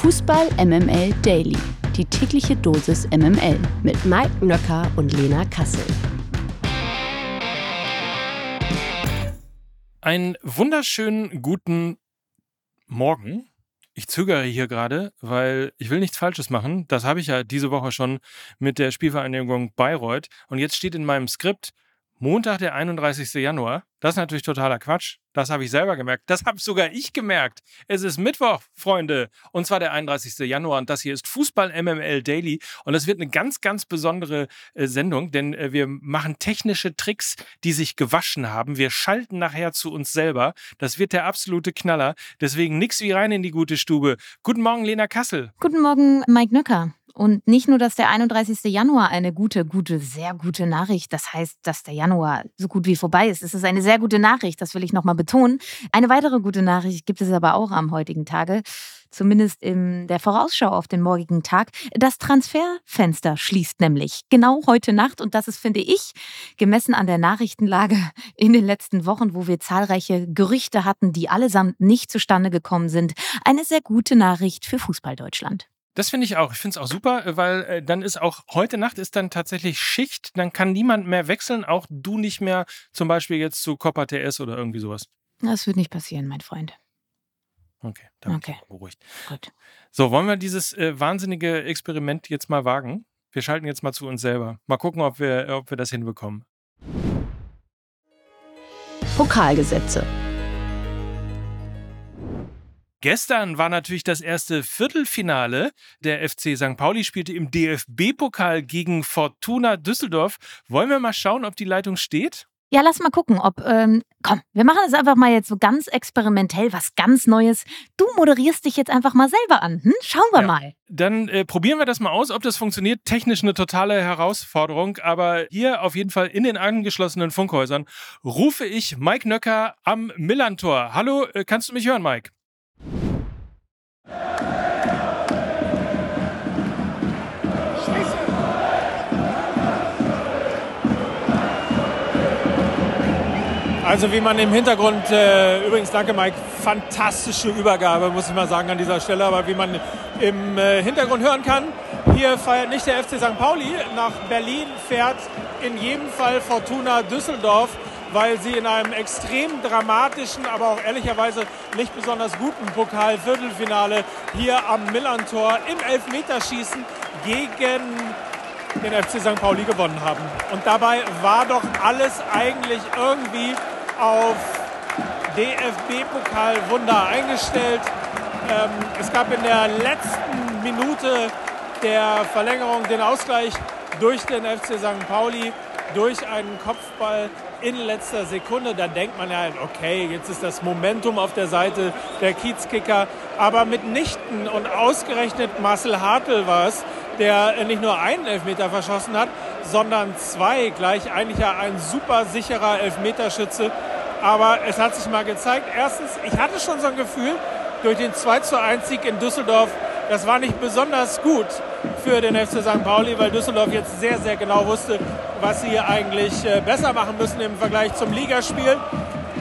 Fußball MML Daily. Die tägliche Dosis MML mit Mike Nöcker und Lena Kassel. Einen wunderschönen guten Morgen. Ich zögere hier gerade, weil ich will nichts Falsches machen. Das habe ich ja diese Woche schon mit der Spielvereinigung Bayreuth. Und jetzt steht in meinem Skript Montag, der 31. Januar. Das ist natürlich totaler Quatsch. Das habe ich selber gemerkt. Das habe sogar ich gemerkt. Es ist Mittwoch, Freunde. Und zwar der 31. Januar. Und das hier ist Fußball MML Daily. Und das wird eine ganz, ganz besondere äh, Sendung, denn äh, wir machen technische Tricks, die sich gewaschen haben. Wir schalten nachher zu uns selber. Das wird der absolute Knaller. Deswegen nix wie rein in die gute Stube. Guten Morgen, Lena Kassel. Guten Morgen, Mike Nöcker. Und nicht nur, dass der 31. Januar eine gute, gute, sehr gute Nachricht, das heißt, dass der Januar so gut wie vorbei ist. Es ist eine sehr gute Nachricht, das will ich nochmal betonen. Eine weitere gute Nachricht gibt es aber auch am heutigen Tage, zumindest in der Vorausschau auf den morgigen Tag. Das Transferfenster schließt nämlich genau heute Nacht und das ist, finde ich, gemessen an der Nachrichtenlage in den letzten Wochen, wo wir zahlreiche Gerüchte hatten, die allesamt nicht zustande gekommen sind, eine sehr gute Nachricht für Fußball Deutschland. Das finde ich auch. Ich finde es auch super, äh, weil äh, dann ist auch heute Nacht ist dann tatsächlich Schicht. Dann kann niemand mehr wechseln, auch du nicht mehr zum Beispiel jetzt zu Copa TS oder irgendwie sowas. Das wird nicht passieren, mein Freund. Okay, dann Okay. beruhigt. Gut. So, wollen wir dieses äh, wahnsinnige Experiment jetzt mal wagen? Wir schalten jetzt mal zu uns selber. Mal gucken, ob wir, ob wir das hinbekommen. Pokalgesetze. Gestern war natürlich das erste Viertelfinale. Der FC St. Pauli spielte im DFB-Pokal gegen Fortuna Düsseldorf. Wollen wir mal schauen, ob die Leitung steht? Ja, lass mal gucken, ob. Ähm, komm, wir machen es einfach mal jetzt so ganz experimentell, was ganz Neues. Du moderierst dich jetzt einfach mal selber an. Hm? Schauen wir Ja. mal. Dann äh, probieren wir das mal aus, ob das funktioniert. Technisch eine totale Herausforderung, aber hier auf jeden Fall in den angeschlossenen Funkhäusern rufe ich Mike Nöcker am Millantor. Hallo, äh, kannst du mich hören, Mike? Also wie man im Hintergrund, äh, übrigens danke Mike, fantastische Übergabe, muss ich mal sagen an dieser Stelle, aber wie man im äh, Hintergrund hören kann, hier feiert nicht der FC St. Pauli, nach Berlin fährt in jedem Fall Fortuna Düsseldorf, weil sie in einem extrem dramatischen, aber auch ehrlicherweise nicht besonders guten Pokal-Viertelfinale hier am Millantor im Elfmeterschießen gegen den FC St. Pauli gewonnen haben. Und dabei war doch alles eigentlich irgendwie auf DFB-Pokal-Wunder eingestellt. Ähm, es gab in der letzten Minute der Verlängerung den Ausgleich durch den FC St. Pauli, durch einen Kopfball in letzter Sekunde. Dann denkt man ja, okay, jetzt ist das Momentum auf der Seite der Kiezkicker. Aber mitnichten und ausgerechnet Marcel Hartl war es, der nicht nur einen Elfmeter verschossen hat, sondern zwei. Gleich eigentlich ja ein super sicherer Elfmeterschütze. Aber es hat sich mal gezeigt. Erstens, ich hatte schon so ein Gefühl, durch den 2 zu 1 Sieg in Düsseldorf, das war nicht besonders gut für den FC St. Pauli, weil Düsseldorf jetzt sehr, sehr genau wusste, was sie eigentlich äh, besser machen müssen im Vergleich zum Ligaspiel.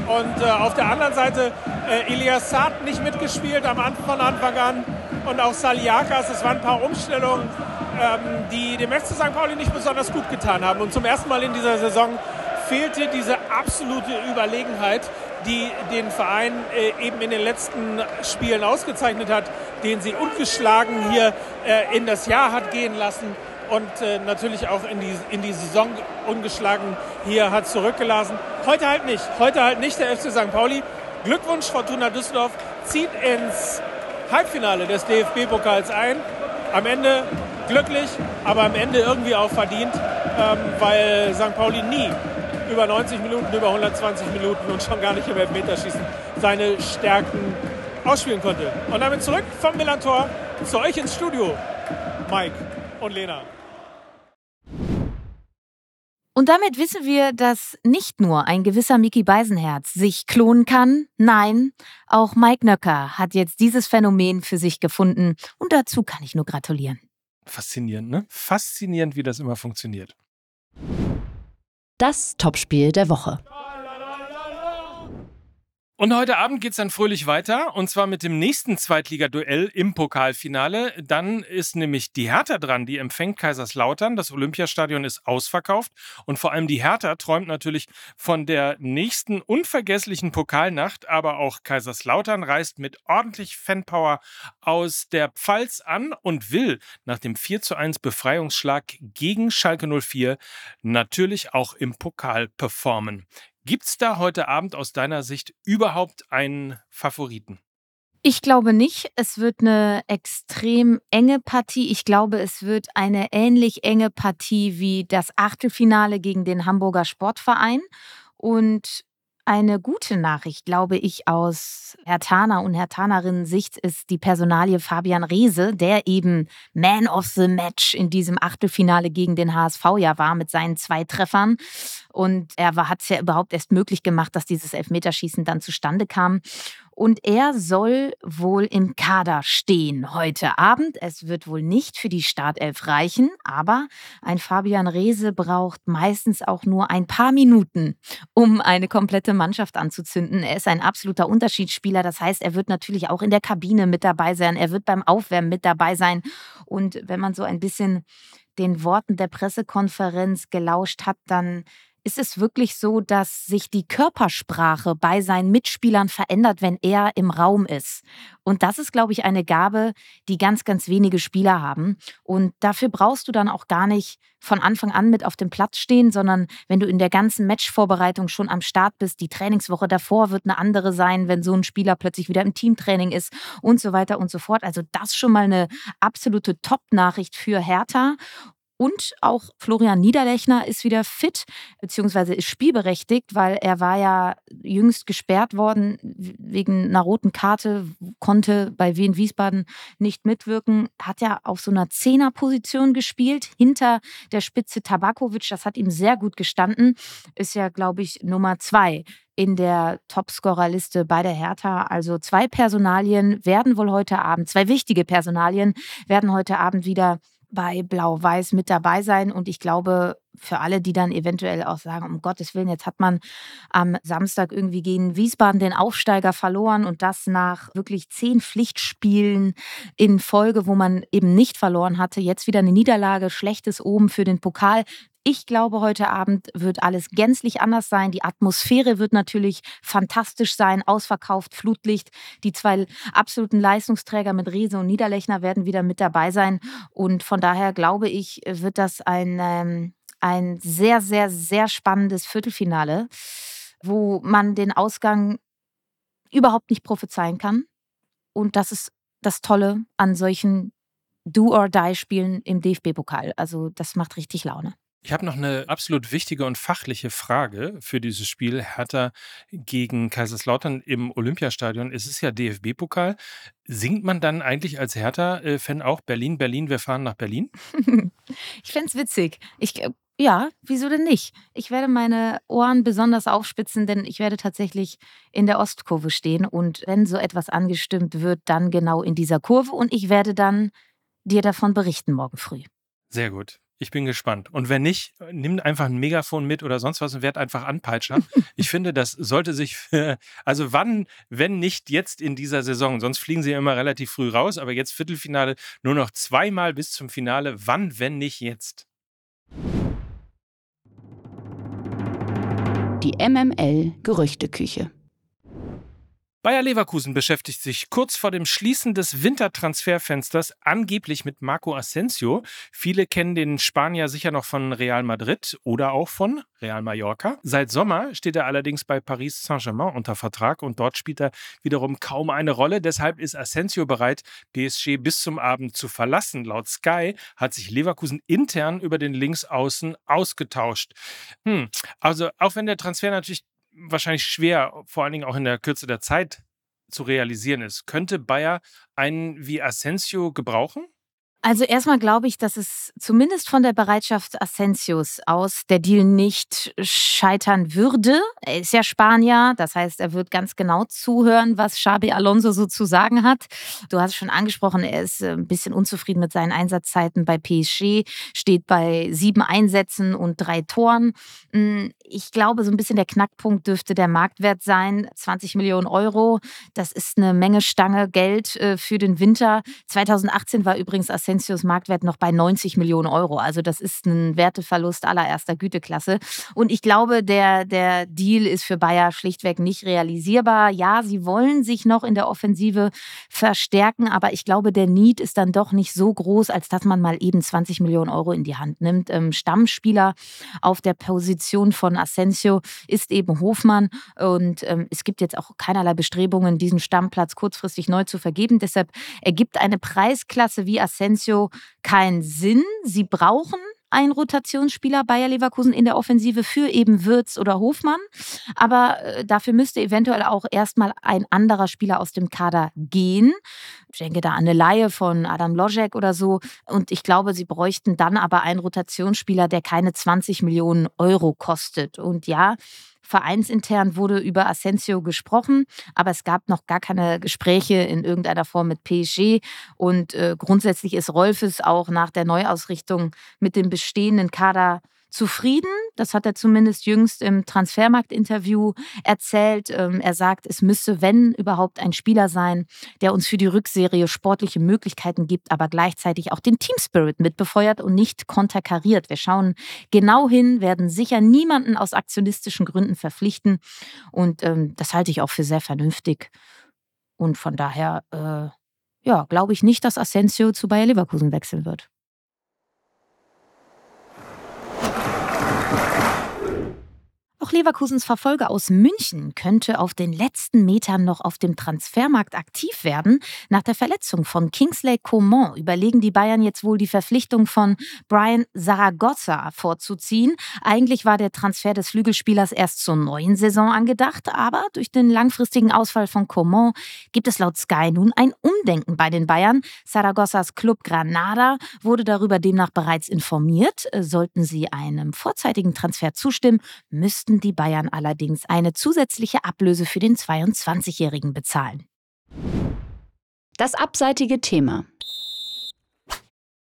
Und äh, auf der anderen Seite äh, Elias Saad nicht mitgespielt am Anfang, von Anfang an. Und auch Saliakas, es waren ein paar Umstellungen, ähm, die dem FC St. Pauli nicht besonders gut getan haben. Und zum ersten Mal in dieser Saison fehlte diese absolute Überlegenheit, die den Verein äh, eben in den letzten Spielen ausgezeichnet hat, den sie ungeschlagen hier äh, in das Jahr hat gehen lassen und äh, natürlich auch in die, in die Saison ungeschlagen hier hat zurückgelassen. Heute halt nicht. Heute halt nicht der FC St. Pauli. Glückwunsch, Fortuna Düsseldorf zieht ins Halbfinale des DFB-Pokals ein. Am Ende glücklich, aber am Ende irgendwie auch verdient, ähm, weil St. Pauli nie über 90 Minuten, über 120 Minuten und schon gar nicht im Elfmeterschießen seine Stärken ausspielen konnte. Und damit zurück vom Millantor zu euch ins Studio, Mike und Lena. Und damit wissen wir, dass nicht nur ein gewisser Mickey Beisenherz sich klonen kann, nein, auch Mike Nöcker hat jetzt dieses Phänomen für sich gefunden und dazu kann ich nur gratulieren. Faszinierend, ne? Faszinierend, wie das immer funktioniert. Das Topspiel der Woche. Und heute Abend geht es dann fröhlich weiter und zwar mit dem nächsten Zweitligaduell im Pokalfinale. Dann ist nämlich die Hertha dran, die empfängt Kaiserslautern. Das Olympiastadion ist ausverkauft und vor allem die Hertha träumt natürlich von der nächsten unvergesslichen Pokalnacht, aber auch Kaiserslautern reist mit ordentlich Fanpower aus der Pfalz an und will nach dem 4 zu 1 Befreiungsschlag gegen Schalke 04 natürlich auch im Pokal performen. Gibt es da heute Abend aus deiner Sicht überhaupt einen Favoriten? Ich glaube nicht. Es wird eine extrem enge Partie. Ich glaube, es wird eine ähnlich enge Partie wie das Achtelfinale gegen den Hamburger Sportverein. Und eine gute Nachricht, glaube ich, aus Herr Hertaner und Herr Hertanerinnen Sicht ist die Personalie Fabian Reese, der eben Man of the Match in diesem Achtelfinale gegen den HSV ja war mit seinen zwei Treffern. Und er hat es ja überhaupt erst möglich gemacht, dass dieses Elfmeterschießen dann zustande kam. Und er soll wohl im Kader stehen heute Abend. Es wird wohl nicht für die Startelf reichen, aber ein Fabian Reese braucht meistens auch nur ein paar Minuten, um eine komplette Mannschaft anzuzünden. Er ist ein absoluter Unterschiedsspieler. Das heißt, er wird natürlich auch in der Kabine mit dabei sein. Er wird beim Aufwärmen mit dabei sein. Und wenn man so ein bisschen den Worten der Pressekonferenz gelauscht hat, dann ist es wirklich so, dass sich die Körpersprache bei seinen Mitspielern verändert, wenn er im Raum ist. Und das ist, glaube ich, eine Gabe, die ganz, ganz wenige Spieler haben. Und dafür brauchst du dann auch gar nicht von Anfang an mit auf dem Platz stehen, sondern wenn du in der ganzen Matchvorbereitung schon am Start bist, die Trainingswoche davor wird eine andere sein, wenn so ein Spieler plötzlich wieder im Teamtraining ist und so weiter und so fort. Also das schon mal eine absolute Top-Nachricht für Hertha. Und auch Florian Niederlechner ist wieder fit, beziehungsweise ist spielberechtigt, weil er war ja jüngst gesperrt worden wegen einer roten Karte, konnte bei Wien Wiesbaden nicht mitwirken, hat ja auf so einer Zehnerposition gespielt, hinter der Spitze Tabakovic. Das hat ihm sehr gut gestanden. Ist ja, glaube ich, Nummer zwei in der Topscorerliste bei der Hertha. Also zwei Personalien werden wohl heute Abend, zwei wichtige Personalien werden heute Abend wieder bei Blau-Weiß mit dabei sein. Und ich glaube, für alle, die dann eventuell auch sagen, um Gottes Willen, jetzt hat man am Samstag irgendwie gegen Wiesbaden den Aufsteiger verloren und das nach wirklich zehn Pflichtspielen in Folge, wo man eben nicht verloren hatte. Jetzt wieder eine Niederlage, schlechtes Oben für den Pokal. Ich glaube, heute Abend wird alles gänzlich anders sein. Die Atmosphäre wird natürlich fantastisch sein, ausverkauft, Flutlicht. Die zwei absoluten Leistungsträger mit Riese und Niederlechner werden wieder mit dabei sein. Und von daher glaube ich, wird das ein, ähm, ein sehr, sehr, sehr spannendes Viertelfinale, wo man den Ausgang überhaupt nicht prophezeien kann. Und das ist das Tolle an solchen Do-or-Die-Spielen im DFB-Pokal. Also das macht richtig Laune. Ich habe noch eine absolut wichtige und fachliche Frage für dieses Spiel Hertha gegen Kaiserslautern im Olympiastadion. Es ist ja DFB-Pokal. Singt man dann eigentlich als Hertha-Fan auch Berlin, Berlin, wir fahren nach Berlin? ich fände es witzig. Ich, äh, ja, wieso denn nicht? Ich werde meine Ohren besonders aufspitzen, denn ich werde tatsächlich in der Ostkurve stehen und wenn so etwas angestimmt wird, dann genau in dieser Kurve und ich werde dann dir davon berichten morgen früh. Sehr gut. Ich bin gespannt. Und wenn nicht, nimm einfach ein Megafon mit oder sonst was und werd einfach Anpeitscher. ich finde, das sollte sich, für, also wann, wenn nicht jetzt in dieser Saison, sonst fliegen sie ja immer relativ früh raus, aber jetzt Viertelfinale nur noch zweimal bis zum Finale. Wann, wenn nicht jetzt? Die MML Gerüchteküche. Bayer Leverkusen beschäftigt sich kurz vor dem Schließen des Wintertransferfensters angeblich mit Marco Asensio. Viele kennen den Spanier sicher noch von Real Madrid oder auch von Real Mallorca. Seit Sommer steht er allerdings bei Paris Saint-Germain unter Vertrag und dort spielt er wiederum kaum eine Rolle. Deshalb ist Asensio bereit, PSG bis zum Abend zu verlassen. Laut Sky hat sich Leverkusen intern über den Linksaußen ausgetauscht. Hm, also auch wenn der Transfer natürlich wahrscheinlich schwer, vor allen Dingen auch in der Kürze der Zeit zu realisieren ist. Könnte Bayer einen wie Asensio gebrauchen? Also erstmal glaube ich, dass es zumindest von der Bereitschaft Asensios aus der Deal nicht scheitern würde. Er ist ja Spanier, das heißt, er wird ganz genau zuhören, was Xabi Alonso so zu sagen hat. Du hast es schon angesprochen, er ist äh, ein bisschen unzufrieden mit seinen Einsatzzeiten bei PSG, steht bei sieben Einsätzen und drei Toren. Ich glaube, so ein bisschen der Knackpunkt dürfte der Marktwert sein. 20 Millionen Euro, das ist eine Menge Stange Geld äh, für den Winter. 2018 war übrigens Asensios Marktwert noch bei 90 Millionen Euro. Also das ist ein Werteverlust allererster Güteklasse. Und ich glaube, der, der Deal ist für Bayer schlichtweg nicht realisierbar. Ja, sie wollen sich noch in der Offensive verstärken, aber ich glaube, der Need ist dann doch nicht so groß, als dass man mal eben 20 Millionen Euro in die Hand nimmt. Ähm, Stammspieler auf der Position von Asensio ist eben Hofmann und ähm, es gibt jetzt auch keinerlei Bestrebungen, diesen Stammplatz kurzfristig neu zu vergeben. Deshalb ergibt eine Preisklasse wie Asensio keinen Sinn. Sie brauchen ein Rotationsspieler Bayer Leverkusen in der Offensive für eben Würz oder Hofmann. Aber äh, dafür müsste eventuell auch erstmal ein anderer Spieler aus dem Kader gehen. Ich denke da an eine Laie von Adam Lojek oder so. Und ich glaube, sie bräuchten dann aber einen Rotationsspieler, der keine 20 Millionen Euro kostet. Und ja, Vereinsintern wurde über Asensio gesprochen, aber es gab noch gar keine Gespräche in irgendeiner Form mit PSG. Und äh, grundsätzlich ist Rolfes auch nach der Neuausrichtung mit dem bestehenden Kader zufrieden. Das hat er zumindest jüngst im Transfermarkt-Interview erzählt. Ähm, er sagt, es müsse, wenn überhaupt, ein Spieler sein, der uns für die Rückserie sportliche Möglichkeiten gibt, aber gleichzeitig auch den Team-Spirit mitbefeuert und nicht konterkariert. Wir schauen genau hin, werden sicher niemanden aus aktionistischen Gründen verpflichten. Und ähm, das halte ich auch für sehr vernünftig. Und von daher, äh, ja, glaube ich nicht, dass Asensio zu Bayer Leverkusen wechseln wird. Auch Leverkusens Verfolger aus München könnte auf den letzten Metern noch auf dem Transfermarkt aktiv werden. Nach der Verletzung von Kingsley Coman überlegen die Bayern jetzt wohl die Verpflichtung von Brian Zaragoza vorzuziehen. Eigentlich war der Transfer des Flügelspielers erst zur neuen Saison angedacht, aber durch den langfristigen Ausfall von Coman gibt es laut Sky nun ein Umdenken bei den Bayern. Zaragozas Club Granada wurde darüber demnach bereits informiert. Sollten sie einem vorzeitigen Transfer zustimmen, müssten mussten die Bayern allerdings eine zusätzliche Ablöse für den 22-Jährigen bezahlen. Das abseitige Thema.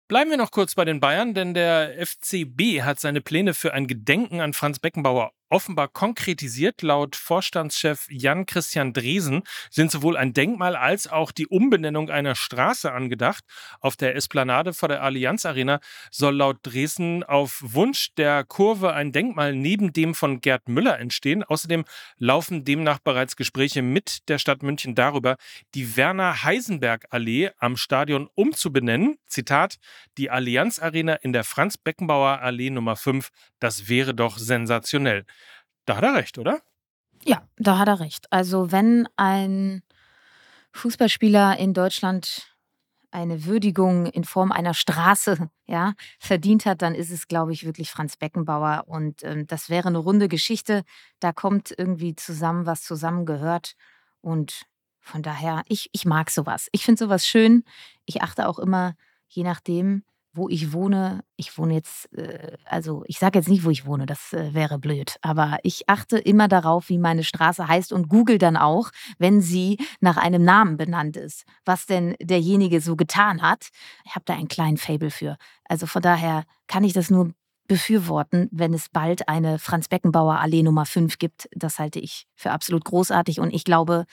Bleiben wir noch kurz bei den Bayern, denn der FCB hat seine Pläne für ein Gedenken an Franz Beckenbauer offenbar konkretisiert. Laut Vorstandschef Jan Christian Dresen sind sowohl ein Denkmal als auch die Umbenennung einer Straße angedacht. Auf der Esplanade vor der Allianz Arena soll laut Dresen auf Wunsch der Kurve ein Denkmal neben dem von Gerd Müller entstehen. Außerdem laufen demnach bereits Gespräche mit der Stadt München darüber, die Werner Heisenberg Allee am Stadion umzubenennen. Zitat: Die Allianz Arena in der Franz Beckenbauer Allee Nummer 5, das wäre doch sensationell. Da hat er recht, oder? Ja, da hat er recht. Also wenn ein Fußballspieler in Deutschland eine Würdigung in Form einer Straße ja, verdient hat, dann ist es, glaube ich, wirklich Franz Beckenbauer. Und ähm, das wäre eine runde Geschichte. Da kommt irgendwie zusammen, was zusammengehört. Und von daher, ich, ich mag sowas. Ich finde sowas schön. Ich achte auch immer, je nachdem, wo ich wohne, ich wohne jetzt, äh, also ich sage jetzt nicht, wo ich wohne, das äh, wäre blöd, aber ich achte immer darauf, wie meine Straße heißt und google dann auch, wenn sie nach einem Namen benannt ist, was denn derjenige so getan hat. Ich habe da einen kleinen Fable für. Also von daher kann ich das nur befürworten, wenn es bald eine Franz Beckenbauer Allee Nummer 5 gibt. Das halte ich für absolut großartig und ich glaube,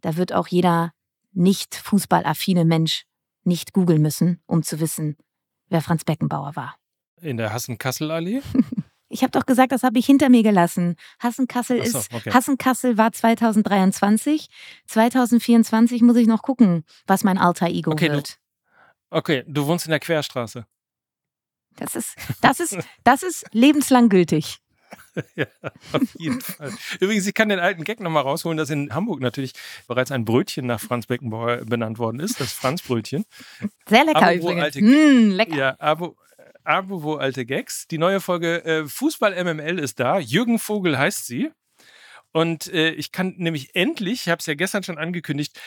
da wird auch jeder nicht fußballaffine Mensch nicht googeln müssen, um zu wissen, wer Franz Beckenbauer war. In der Hassen-Kassel-Allee? Ich habe doch gesagt, das habe ich hinter mir gelassen. Hassenkassel so, ist okay. Hassenkassel war 2023. 2024 muss ich noch gucken, was mein alter Ego okay, wird. Du, okay, du wohnst in der Querstraße. Das ist, das ist, das ist lebenslang gültig. ja, auf jeden Fall. Übrigens, ich kann den alten Gag nochmal rausholen, dass in Hamburg natürlich bereits ein Brötchen nach Franz Beckenbauer benannt worden ist, das Franz-Brötchen. Sehr lecker aber übrigens. Alte, mm, lecker. Ja, aber wo alte Gags. Die neue Folge äh, Fußball MML ist da. Jürgen Vogel heißt sie. Und äh, ich kann nämlich endlich, ich habe es ja gestern schon angekündigt,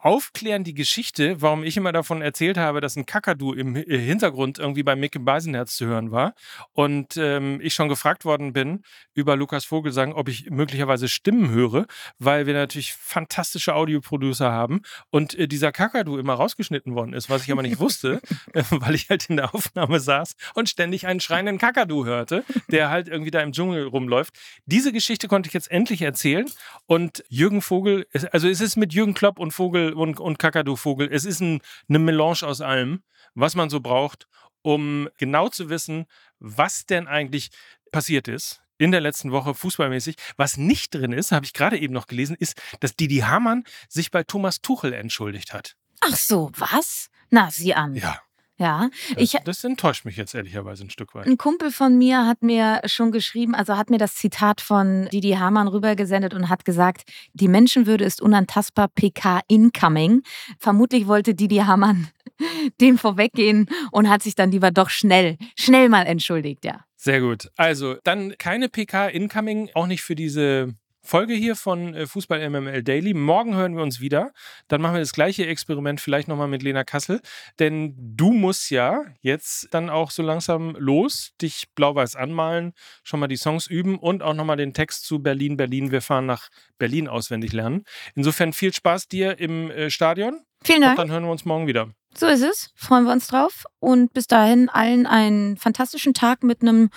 aufklären die Geschichte, warum ich immer davon erzählt habe, dass ein Kakadu im äh, Hintergrund irgendwie bei Mick Beisenherz zu hören war. Und ähm, ich schon gefragt worden bin über Lukas Vogelsang, ob ich möglicherweise Stimmen höre, weil wir natürlich fantastische Audioproducer haben und äh, dieser Kakadu immer rausgeschnitten worden ist, was ich aber nicht wusste, äh, weil ich halt in der Aufnahme saß und ständig einen schreienden Kakadu hörte, der halt irgendwie da im Dschungel rumläuft. Diese Geschichte konnte ich jetzt endlich erzählen und Jürgen Vogel, also es ist mit Jürgen Klopp und Vogel und, und Kakadu-Vogel, es ist ein, eine Melange aus allem, was man so braucht, um genau zu wissen, was denn eigentlich passiert ist in der letzten Woche fußballmäßig. Was nicht drin ist, habe ich gerade eben noch gelesen, ist, dass Didi Hamann sich bei Thomas Tuchel entschuldigt hat. Ach so, was? Na, sieh an. Ja. Ja, das, ich, das enttäuscht mich jetzt ehrlicherweise ein Stück weit. Ein Kumpel von mir hat mir schon geschrieben, also hat mir das Zitat von Didi Hamann rübergesendet und hat gesagt, die Menschenwürde ist unantastbar, PK incoming. Vermutlich wollte Didi Hamann dem vorweggehen und hat sich dann lieber doch schnell, schnell mal entschuldigt, ja. Sehr gut. Also dann keine PK incoming, auch nicht für diese Folge hier von äh, Fußball MML Daily. Morgen hören wir uns wieder. Dann machen wir das gleiche Experiment vielleicht nochmal mit Lena Kassel. Denn du musst ja jetzt dann auch so langsam los, dich blau-weiß anmalen, schon mal die Songs üben und auch nochmal den Text zu Berlin, Berlin. Wir fahren nach Berlin auswendig lernen. Insofern viel Spaß dir im äh, Stadion. Vielen Dank. Und dann hören wir uns morgen wieder. So ist es. Freuen wir uns drauf. Und bis dahin allen einen fantastischen Tag mit einem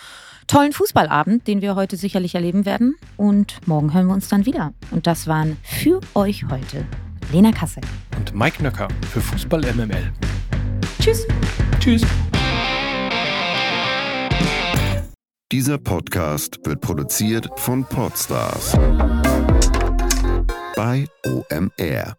tollen Fußballabend, den wir heute sicherlich erleben werden. Und morgen hören wir uns dann wieder. Und das waren für euch heute Lena Kassel und Mike Nöcker für Fußball MML. Tschüss. Tschüss. Dieser Podcast wird produziert von Podstars bei OMR.